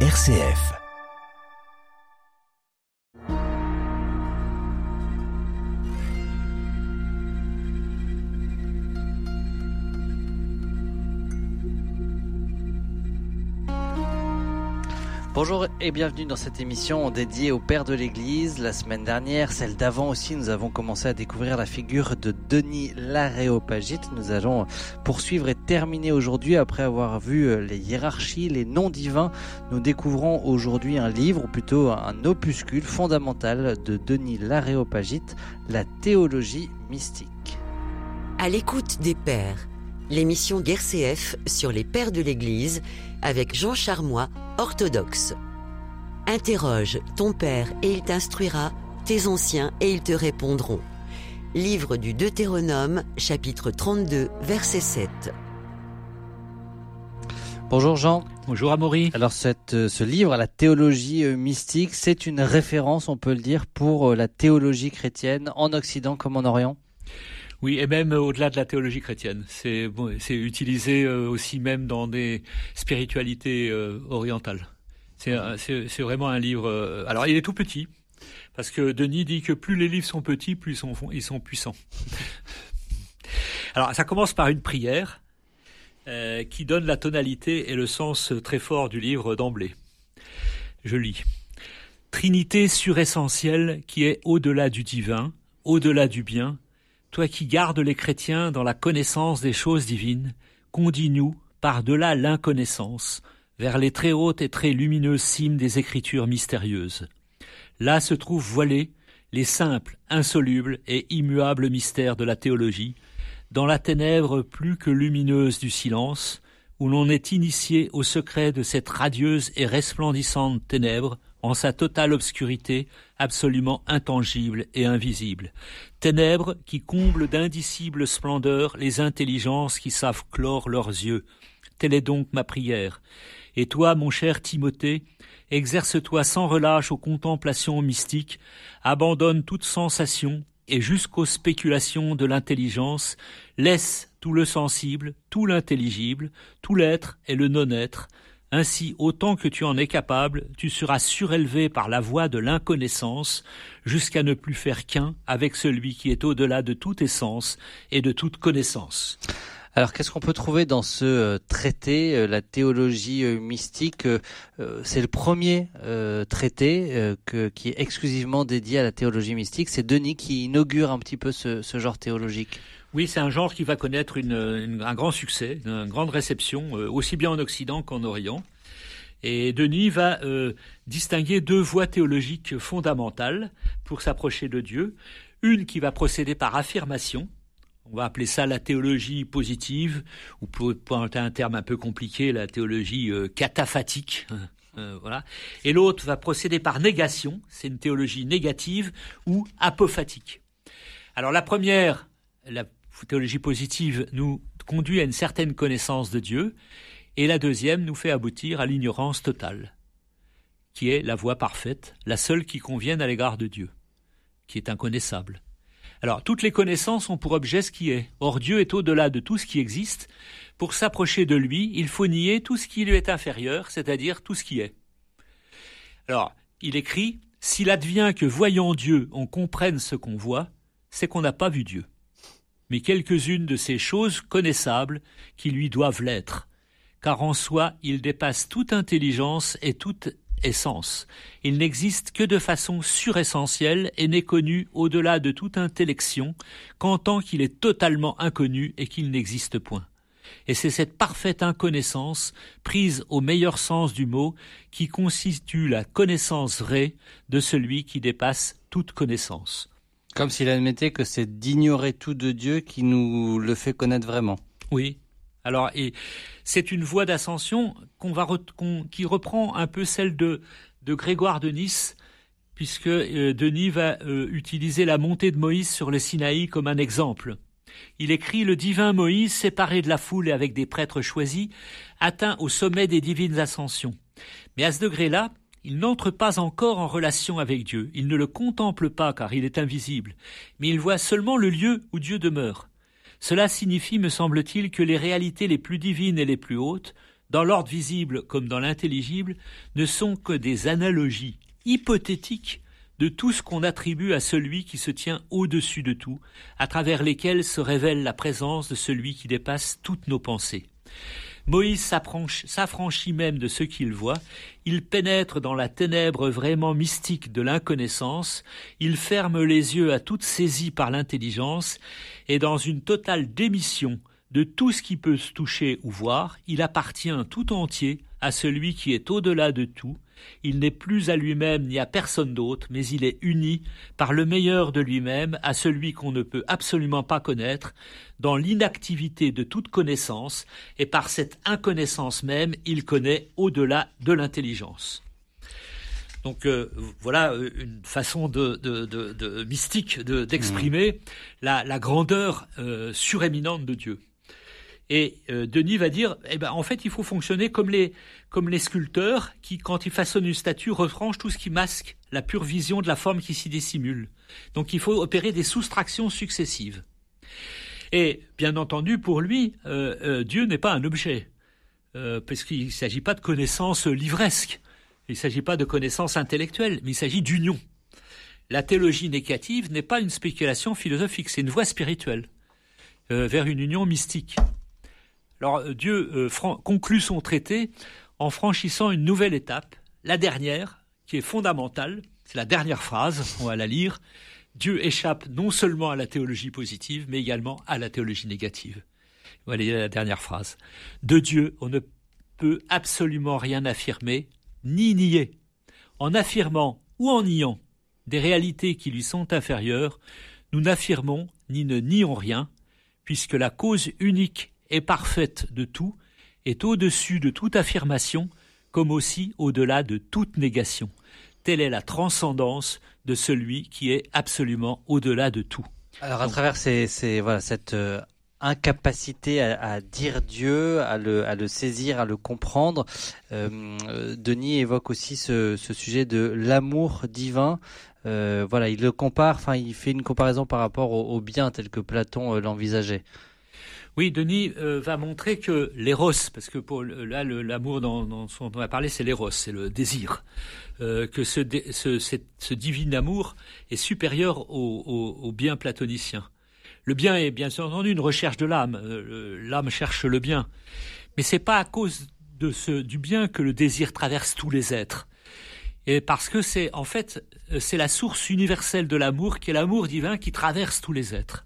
RCF. Bonjour et bienvenue dans cette émission dédiée au Père de l'Église. La semaine dernière, celle d'avant aussi, nous avons commencé à découvrir la figure de Denis l'Aréopagite. Nous allons poursuivre et terminer aujourd'hui après avoir vu les hiérarchies, les noms divins. Nous découvrons aujourd'hui un livre, ou plutôt un opuscule fondamental de Denis l'Aréopagite, la théologie mystique. À l'écoute des pères, l'émission d'RCF sur les pères de l'Église avec Jean Charmois, orthodoxe. Interroge ton père et il t'instruira, tes anciens et ils te répondront. Livre du Deutéronome, chapitre 32, verset 7. Bonjour Jean. Bonjour Amaury. Alors cette, euh, ce livre, la théologie euh, mystique, c'est une référence, on peut le dire, pour euh, la théologie chrétienne en Occident comme en Orient? Oui, et même au-delà de la théologie chrétienne. C'est bon, utilisé aussi même dans des spiritualités orientales. C'est vraiment un livre. alors, il est tout petit parce que Denis dit que plus les livres sont petits, plus ils sont, ils sont puissants. alors, ça commence par une prière euh, qui donne la tonalité et le sens très fort du livre d'emblée. Je lis. Trinité suressentielle qui est au-delà du divin, au-delà du bien, toi qui gardes les chrétiens dans la connaissance des choses divines, conduis-nous par-delà l'inconnaissance, vers les très hautes et très lumineuses cimes des écritures mystérieuses. Là se trouvent voilés les simples, insolubles et immuables mystères de la théologie, dans la ténèbre plus que lumineuse du silence, où l'on est initié au secret de cette radieuse et resplendissante ténèbre, en sa totale obscurité, absolument intangible et invisible. Ténèbres qui comblent d'indicibles splendeurs les intelligences qui savent clore leurs yeux. Telle est donc ma prière. Et toi, mon cher Timothée, exerce-toi sans relâche aux contemplations mystiques, abandonne toute sensation, et jusqu'aux spéculations de l'intelligence, laisse tout le sensible, tout l'intelligible, tout l'être et le non-être, ainsi, autant que tu en es capable, tu seras surélevé par la voie de l'inconnaissance, jusqu'à ne plus faire qu'un avec celui qui est au-delà de toute essence et de toute connaissance. Alors qu'est-ce qu'on peut trouver dans ce euh, traité, euh, la théologie euh, mystique C'est le premier traité qui est exclusivement dédié à la théologie mystique. C'est Denis qui inaugure un petit peu ce, genre théologique. Oui, c'est un genre qui va connaître un grand succès, une grande réception, aussi bien en Occident qu'en Orient. Et Denis va distinguer deux voies théologiques fondamentales pour s'approcher de Dieu. Une qui va procéder par affirmation, on va appeler ça la théologie positive, ou pour un terme un peu compliqué, la théologie euh, cataphatique. Euh, voilà. Et l'autre va procéder par négation, c'est une théologie négative ou apophatique. Alors la première, la théologie positive, nous conduit à une certaine connaissance de Dieu, et la deuxième nous fait aboutir à l'ignorance totale, qui est la voie parfaite, la seule qui convienne à l'égard de Dieu, qui est inconnaissable. Alors, toutes les connaissances ont pour objet ce qui est. Or, Dieu est au-delà de tout ce qui existe. Pour s'approcher de lui, il faut nier tout ce qui lui est inférieur, c'est-à-dire tout ce qui est. Alors, il écrit S'il advient que voyant Dieu, on comprenne ce qu'on voit, c'est qu'on n'a pas vu Dieu. Mais quelques-unes de ces choses connaissables qui lui doivent l'être, car en soi il dépasse toute intelligence et toute essence. Il n'existe que de façon suressentielle et n'est connu au-delà de toute intellection qu'en tant qu'il est totalement inconnu et qu'il n'existe point. Et c'est cette parfaite inconnaissance, prise au meilleur sens du mot, qui constitue la connaissance vraie de celui qui dépasse toute connaissance. Comme s'il admettait que c'est d'ignorer tout de Dieu qui nous le fait connaître vraiment. Oui, alors, et c'est une voie d'ascension qu'on va qui reprend un peu celle de, de Grégoire de Nice, puisque euh, Denis va euh, utiliser la montée de Moïse sur le Sinaï comme un exemple. Il écrit Le divin Moïse, séparé de la foule et avec des prêtres choisis, atteint au sommet des divines ascensions. Mais à ce degré-là, il n'entre pas encore en relation avec Dieu, il ne le contemple pas car il est invisible, mais il voit seulement le lieu où Dieu demeure. Cela signifie, me semble-t-il, que les réalités les plus divines et les plus hautes dans l'ordre visible comme dans l'intelligible, ne sont que des analogies hypothétiques de tout ce qu'on attribue à celui qui se tient au-dessus de tout, à travers lesquels se révèle la présence de celui qui dépasse toutes nos pensées. Moïse s'affranchit même de ce qu'il voit, il pénètre dans la ténèbre vraiment mystique de l'inconnaissance, il ferme les yeux à toute saisie par l'intelligence, et dans une totale démission de tout ce qui peut se toucher ou voir, il appartient tout entier à celui qui est au-delà de tout, il n'est plus à lui-même ni à personne d'autre, mais il est uni par le meilleur de lui-même à celui qu'on ne peut absolument pas connaître, dans l'inactivité de toute connaissance, et par cette inconnaissance même, il connaît au-delà de l'intelligence. Donc euh, voilà euh, une façon de, mystique d'exprimer mmh. la, grandeur euh, suréminente de Dieu. Et euh, Denis va dire, eh ben, en fait, il faut fonctionner comme les, comme les sculpteurs qui, quand ils façonnent une statue, retranchent tout ce qui masque la pure vision de la forme qui s'y dissimule. Donc il faut opérer des soustractions successives. Et bien entendu, pour lui, euh, euh, Dieu n'est pas un objet, parce qu'il ne s'agit pas de connaissances livresques, il ne s'agit pas de connaissances intellectuelles, mais il s'agit d'union. La théologie négative n'est pas une spéculation philosophique, c'est une voie spirituelle vers une union mystique. Alors euh, Dieu euh, conclut son traité en franchissant une nouvelle étape, la dernière, qui est fondamentale. C'est la dernière phrase, on va la lire. Dieu échappe non seulement à la théologie positive, mais également à la théologie négative. Voilà la dernière phrase. De Dieu, on ne peut absolument rien affirmer, ni nier. En affirmant ou en niant des réalités qui lui sont inférieures, nous n'affirmons ni ne nions rien, puisque la cause unique est parfaite de tout, est au-dessus de toute affirmation, comme aussi au-delà de toute négation. Telle est la transcendance de celui qui est absolument au-delà de tout. Alors à travers ces, voilà, cette euh, incapacité à, dire Dieu, à le, à le, saisir, à le comprendre, euh, Denis évoque aussi ce, sujet de l'amour divin. Euh, voilà, il le compare, enfin, il fait une comparaison par rapport au, bien tel que Platon l'envisageait. Oui, Denis euh, va montrer que l'éros, parce que pour là l'amour dont, on a parlé, c'est l'éros, c'est le désir, euh, que ce, ce, divin amour est supérieur au, bien platonicien. Le bien est bien entendu une recherche de l'âme. Euh, l'âme cherche le bien, mais c'est pas à cause de ce du bien que le désir traverse tous les êtres. Et parce que c'est en fait c'est la source universelle de l'amour qui est l'amour divin qui traverse tous les êtres.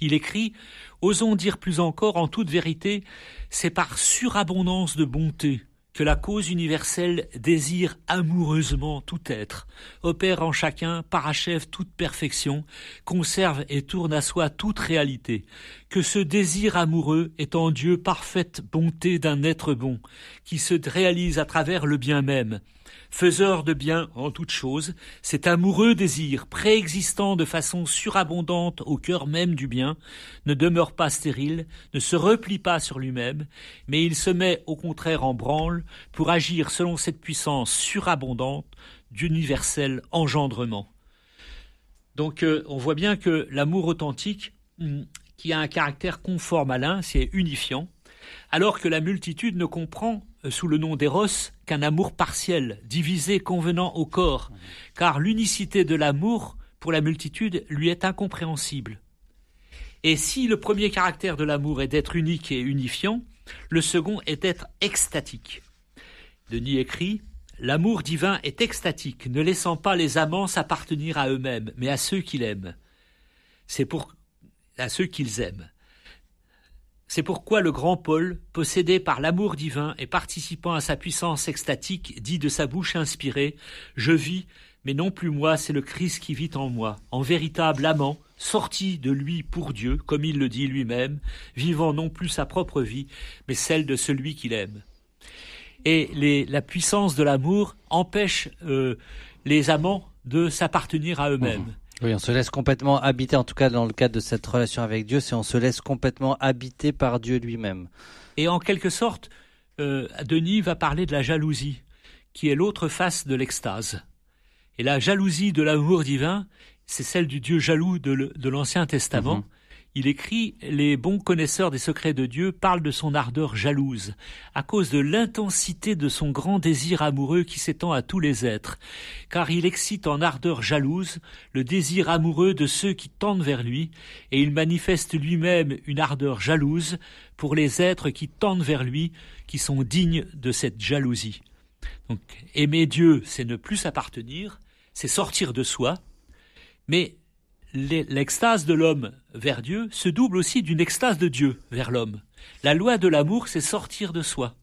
Il écrit Osons dire plus encore, en toute vérité, c'est par surabondance de bonté que la cause universelle désire amoureusement tout être, opère en chacun, parachève toute perfection, conserve et tourne à soi toute réalité, que ce désir amoureux est en Dieu parfaite bonté d'un être bon, qui se réalise à travers le bien même, faiseur de bien en toute chose, cet amoureux désir, préexistant de façon surabondante au cœur même du bien, ne demeure pas stérile, ne se replie pas sur lui-même, mais il se met au contraire en branle pour agir selon cette puissance surabondante d'universel engendrement. Donc euh, on voit bien que l'amour authentique, hum, qui a un caractère conforme à l'un, c'est unifiant, alors que la multitude ne comprend sous le nom d'éros qu'un amour partiel, divisé convenant au corps, car l'unicité de l'amour pour la multitude lui est incompréhensible. Et si le premier caractère de l'amour est d'être unique et unifiant, le second est d'être extatique. Denis écrit L'amour divin est extatique, ne laissant pas les amants s'appartenir à eux-mêmes, mais à ceux qu'ils aiment. C'est pour à ceux qu'ils aiment. C'est pourquoi le grand Paul, possédé par l'amour divin et participant à sa puissance extatique, dit de sa bouche inspirée Je vis, mais non plus moi, c'est le Christ qui vit en moi, en véritable amant, sorti de lui pour Dieu, comme il le dit lui-même, vivant non plus sa propre vie, mais celle de celui qu'il aime. Et la puissance de l'amour empêche euh, les amants de s'appartenir à eux-mêmes. Mmh. Oui, on se laisse complètement habiter, en tout cas dans le cadre de cette relation avec Dieu, c'est on se laisse complètement habiter par Dieu lui-même. Et en quelque sorte, euh, Denis va parler de la jalousie, qui est l'autre face de l'extase. Et la jalousie de l'amour divin, c'est celle du Dieu jaloux de l'Ancien Testament. Mhm. Il écrit Les bons connaisseurs des secrets de Dieu parlent de son ardeur jalouse, à cause de l'intensité de son grand désir amoureux qui s'étend à tous les êtres, car il excite en ardeur jalouse le désir amoureux de ceux qui tendent vers lui, et il manifeste lui-même une ardeur jalouse pour les êtres qui tendent vers lui, qui sont dignes de cette jalousie. Donc, aimer Dieu, c'est ne plus s'appartenir, c'est sortir de soi, mais l'extase de l'homme vers Dieu se double aussi d'une extase de Dieu vers l'homme. La loi de l'amour, c'est sortir de soi.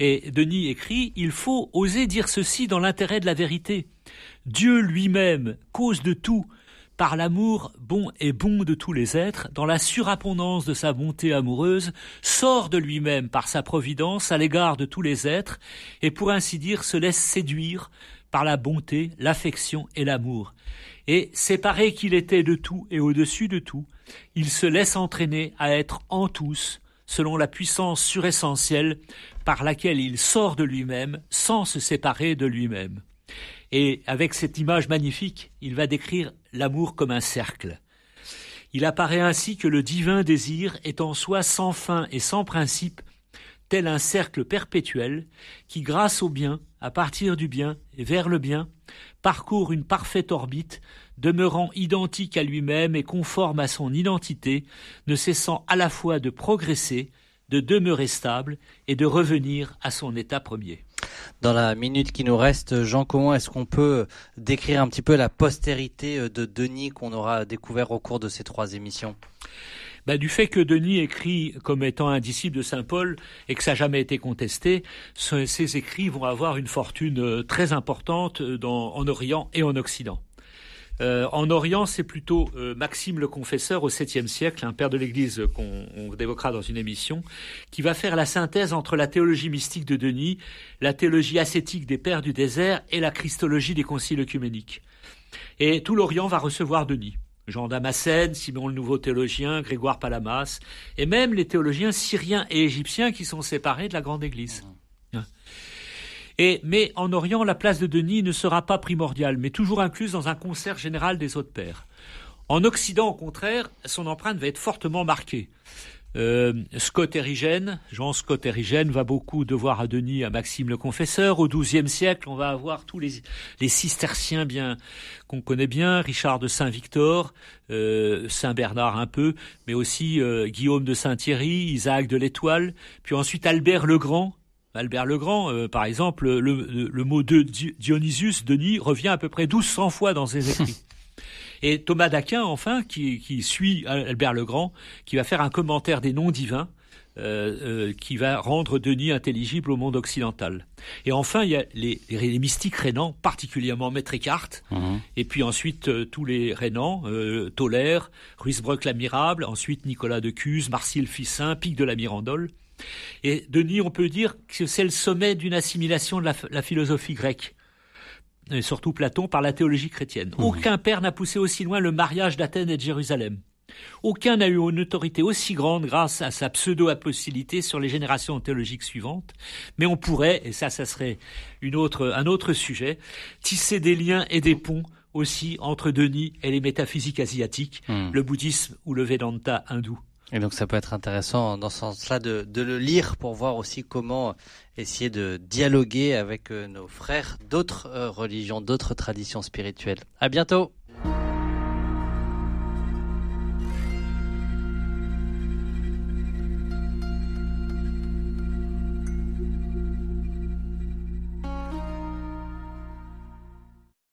Et Denis écrit, il faut oser dire ceci dans l'intérêt de la vérité. Dieu lui-même, cause de tout, par l'amour bon et bon de tous les êtres, dans la surabondance de sa bonté amoureuse, sort de lui-même par sa providence à l'égard de tous les êtres, et pour ainsi dire se laisse séduire par la bonté, l'affection et l'amour et séparé qu'il était de tout et au-dessus de tout, il se laisse entraîner à être en tous, selon la puissance suressentielle par laquelle il sort de lui-même sans se séparer de lui-même. Et avec cette image magnifique, il va décrire l'amour comme un cercle. Il apparaît ainsi que le divin désir est en soi sans fin et sans principe, tel un cercle perpétuel qui, grâce au bien, à partir du bien et vers le bien, parcourt une parfaite orbite, demeurant identique à lui-même et conforme à son identité, ne cessant à la fois de progresser, de demeurer stable et de revenir à son état premier. Dans la minute qui nous reste, Jean, comment est-ce qu'on peut décrire un petit peu la postérité de Denis qu'on aura découvert au cours de ces trois émissions? Bah, du fait que Denis écrit comme étant un disciple de Saint Paul et que ça n'a jamais été contesté, ses écrits vont avoir une fortune euh, très importante euh, dans, en Orient et en Occident. Euh, en Orient, c'est plutôt euh, Maxime le Confesseur au 7e siècle, un père de l'Église qu'on évoquera dans une émission, qui va faire la synthèse entre la théologie mystique de Denis, la théologie ascétique des pères du désert et la christologie des conciles œcuméniques. Et tout l'Orient va recevoir Denis. Jean Damascène, Simon le Nouveau Théologien, Grégoire Palamas, et même les théologiens syriens et égyptiens qui sont séparés de la Grande Église. Mmh. Hein. Et, mais en Orient, la place de Denis ne sera pas primordiale, mais toujours incluse dans un concert général des autres pères. En Occident, au contraire, son empreinte va être fortement marquée. Euh, Scott Érigène, Jean Scott Érigène va beaucoup devoir à Denis à Maxime le Confesseur. Au XIIe siècle, on va avoir tous les, cisterciens bien qu'on connaît bien, Richard de Saint-Victor, euh, Saint Bernard un peu, mais aussi euh, Guillaume de Saint-Thierry, Isaac de l'Étoile, puis ensuite Albert le Grand. Albert le Grand, euh, par exemple, le, le, mot de Dionysius, Denis, revient à peu près 1200 fois dans ses écrits. Et Thomas d'Aquin, enfin, qui, qui, suit Albert le Grand, qui va faire un commentaire des noms divins, euh, euh, qui va rendre Denis intelligible au monde occidental. Et enfin, il y a les, les, mystiques rénants, particulièrement Maître Eckhart, mhm. et puis ensuite euh, tous les rénants, euh, Tolaire, Ruysbrock l'Amirable, ensuite Nicolas de Cuse, Marcille Fissin, Pic de la Mirandole. Et Denis, on peut dire que c'est le sommet d'une assimilation de la, la philosophie grecque et surtout Platon, par la théologie chrétienne. Mmh. Aucun père n'a poussé aussi loin le mariage d'Athènes et de Jérusalem. Aucun n'a eu une autorité aussi grande grâce à sa pseudo-apostolité sur les générations théologiques suivantes. Mais on pourrait, et ça, ça serait une autre, un autre sujet, tisser des liens et des ponts aussi entre Denis et les métaphysiques asiatiques, mmh. le bouddhisme ou le Vedanta hindou. Et donc ça peut être intéressant dans ce sens-là de, de, le lire pour voir aussi comment essayer de dialoguer avec euh, nos frères d'autres euh, religions, d'autres traditions spirituelles. À bientôt.